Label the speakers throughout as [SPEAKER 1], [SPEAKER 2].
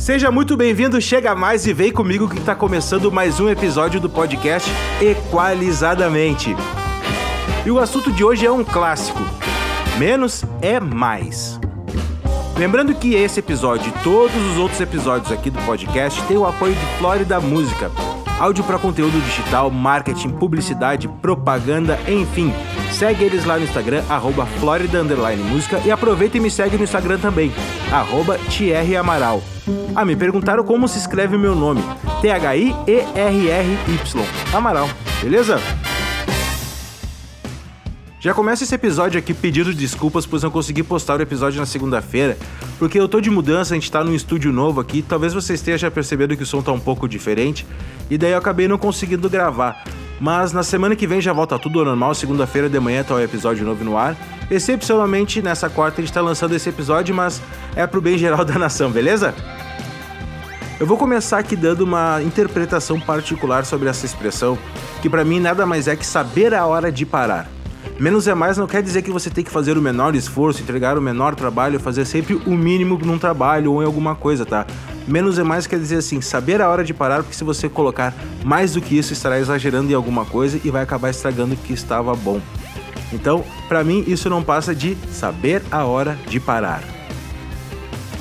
[SPEAKER 1] Seja muito bem-vindo, chega mais e vem comigo que está começando mais um episódio do podcast Equalizadamente. E o assunto de hoje é um clássico: menos é mais. Lembrando que esse episódio e todos os outros episódios aqui do podcast têm o apoio de Flórida Música áudio para conteúdo digital, marketing, publicidade, propaganda, enfim. Segue eles lá no Instagram, arroba e aproveita e me segue no Instagram também, arroba Amaral. Ah, me perguntaram como se escreve o meu nome. T-H-I-E-R-R-Y. Amaral, beleza? Já começa esse episódio aqui pedindo desculpas pois não consegui postar o episódio na segunda-feira, porque eu tô de mudança, a gente tá num estúdio novo aqui, talvez você esteja percebendo que o som tá um pouco diferente, e daí eu acabei não conseguindo gravar. Mas na semana que vem já volta tudo ao normal, segunda-feira de manhã tá o episódio novo no ar. Excepcionalmente, nessa quarta a gente tá lançando esse episódio, mas é pro bem geral da nação, beleza? Eu vou começar aqui dando uma interpretação particular sobre essa expressão, que para mim nada mais é que saber a hora de parar. Menos é mais não quer dizer que você tem que fazer o menor esforço, entregar o menor trabalho, fazer sempre o mínimo num trabalho ou em alguma coisa, tá? Menos é mais quer dizer assim, saber a hora de parar, porque se você colocar mais do que isso, estará exagerando em alguma coisa e vai acabar estragando o que estava bom. Então, para mim, isso não passa de saber a hora de parar.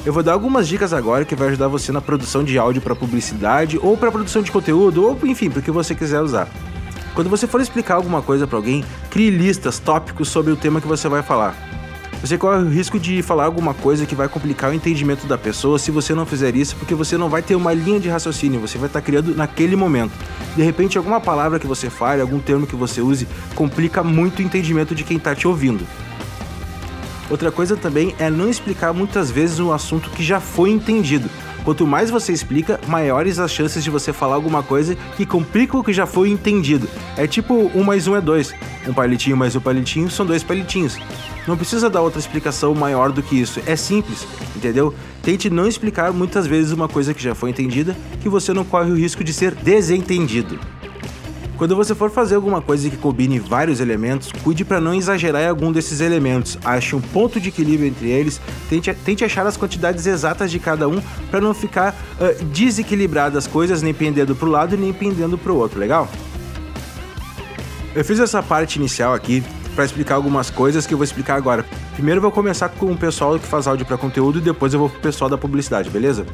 [SPEAKER 1] Eu vou dar algumas dicas agora que vai ajudar você na produção de áudio para publicidade ou para produção de conteúdo ou enfim, para o que você quiser usar. Quando você for explicar alguma coisa para alguém, crie listas, tópicos sobre o tema que você vai falar. Você corre o risco de falar alguma coisa que vai complicar o entendimento da pessoa se você não fizer isso, porque você não vai ter uma linha de raciocínio, você vai estar criando naquele momento. De repente, alguma palavra que você fale, algum termo que você use, complica muito o entendimento de quem está te ouvindo. Outra coisa também é não explicar muitas vezes um assunto que já foi entendido. Quanto mais você explica, maiores as chances de você falar alguma coisa que complica o que já foi entendido. É tipo um mais um é dois. Um palitinho mais um palitinho são dois palitinhos. Não precisa dar outra explicação maior do que isso. É simples, entendeu? Tente não explicar muitas vezes uma coisa que já foi entendida, que você não corre o risco de ser desentendido. Quando você for fazer alguma coisa que combine vários elementos, cuide para não exagerar em algum desses elementos. Ache um ponto de equilíbrio entre eles, tente, tente achar as quantidades exatas de cada um para não ficar uh, desequilibradas as coisas, nem pendendo para o lado nem pendendo para o outro, legal? Eu fiz essa parte inicial aqui para explicar algumas coisas que eu vou explicar agora. Primeiro vou começar com o pessoal que faz áudio para conteúdo e depois eu vou pro pessoal da publicidade, beleza?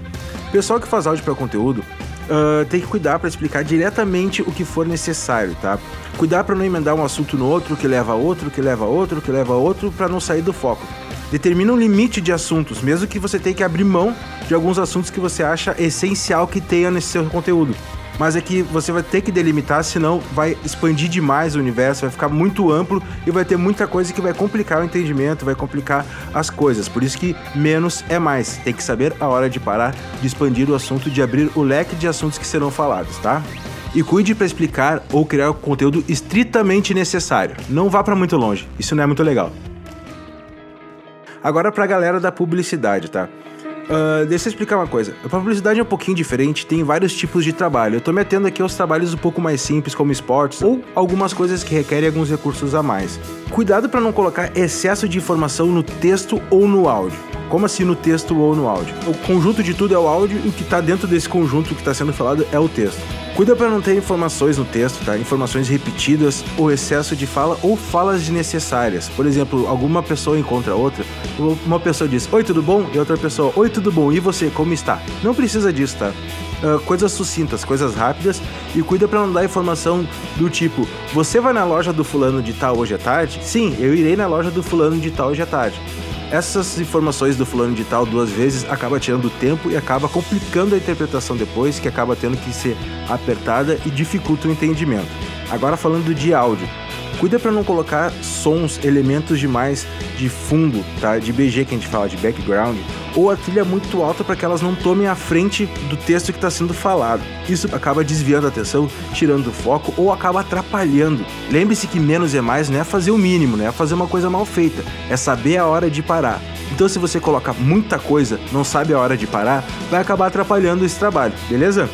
[SPEAKER 1] Pessoal que faz áudio para conteúdo uh, tem que cuidar para explicar diretamente o que for necessário, tá? Cuidar para não emendar um assunto no outro, que leva a outro, que leva a outro, que leva a outro, para não sair do foco. Determina um limite de assuntos, mesmo que você tenha que abrir mão de alguns assuntos que você acha essencial que tenha nesse seu conteúdo mas é que você vai ter que delimitar, senão vai expandir demais o universo, vai ficar muito amplo e vai ter muita coisa que vai complicar o entendimento, vai complicar as coisas. Por isso que menos é mais. Tem que saber a hora de parar, de expandir o assunto, de abrir o leque de assuntos que serão falados, tá? E cuide para explicar ou criar o conteúdo estritamente necessário. Não vá para muito longe, isso não é muito legal. Agora para a galera da publicidade, tá? Uh, deixa eu explicar uma coisa. A publicidade é um pouquinho diferente, tem vários tipos de trabalho. Eu tô me atendo aqui aos trabalhos um pouco mais simples, como esportes, ou algumas coisas que requerem alguns recursos a mais. Cuidado para não colocar excesso de informação no texto ou no áudio. Como assim no texto ou no áudio? O conjunto de tudo é o áudio e o que está dentro desse conjunto que está sendo falado é o texto. Cuida para não ter informações no texto, tá? Informações repetidas ou excesso de fala ou falas desnecessárias. Por exemplo, alguma pessoa encontra outra, uma pessoa diz: "Oi, tudo bom?" e outra pessoa: "Oi, tudo bom? E você, como está?" Não precisa disso, tá? Uh, coisas sucintas, coisas rápidas e cuida para não dar informação do tipo: "Você vai na loja do fulano de tal hoje à tarde?" Sim, eu irei na loja do fulano de tal hoje à tarde essas informações do fulano de tal duas vezes acaba tirando tempo e acaba complicando a interpretação depois, que acaba tendo que ser apertada e dificulta o entendimento. Agora falando de áudio, Cuida para não colocar sons, elementos demais de fundo, tá? De BG que a gente fala de background, ou a trilha muito alta para que elas não tomem a frente do texto que está sendo falado. Isso acaba desviando a atenção, tirando o foco ou acaba atrapalhando. Lembre-se que menos é mais não é fazer o mínimo, não é fazer uma coisa mal feita, é saber a hora de parar. Então, se você coloca muita coisa, não sabe a hora de parar, vai acabar atrapalhando esse trabalho, beleza?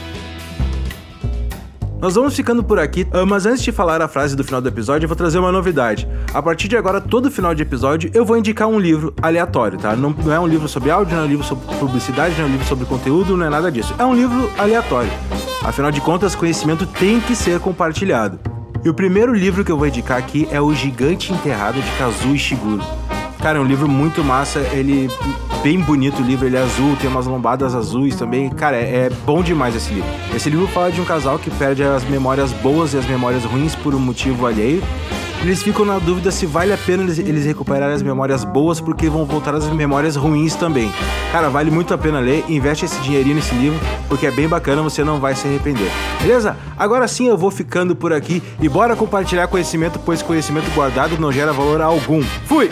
[SPEAKER 1] Nós vamos ficando por aqui, ah, mas antes de falar a frase do final do episódio, eu vou trazer uma novidade. A partir de agora, todo final de episódio, eu vou indicar um livro aleatório, tá? Não, não é um livro sobre áudio, não é um livro sobre publicidade, não é um livro sobre conteúdo, não é nada disso. É um livro aleatório. Afinal de contas, conhecimento tem que ser compartilhado. E o primeiro livro que eu vou indicar aqui é O Gigante Enterrado de Kazuo Ishiguro. Cara, é um livro muito massa, ele bem bonito o livro, ele é azul, tem umas lombadas azuis também. Cara, é, é, bom demais esse livro. Esse livro fala de um casal que perde as memórias boas e as memórias ruins por um motivo alheio eles ficam na dúvida se vale a pena eles, eles recuperarem as memórias boas, porque vão voltar as memórias ruins também. Cara, vale muito a pena ler, investe esse dinheirinho nesse livro, porque é bem bacana, você não vai se arrepender. Beleza? Agora sim eu vou ficando por aqui e bora compartilhar conhecimento, pois conhecimento guardado não gera valor algum. Fui!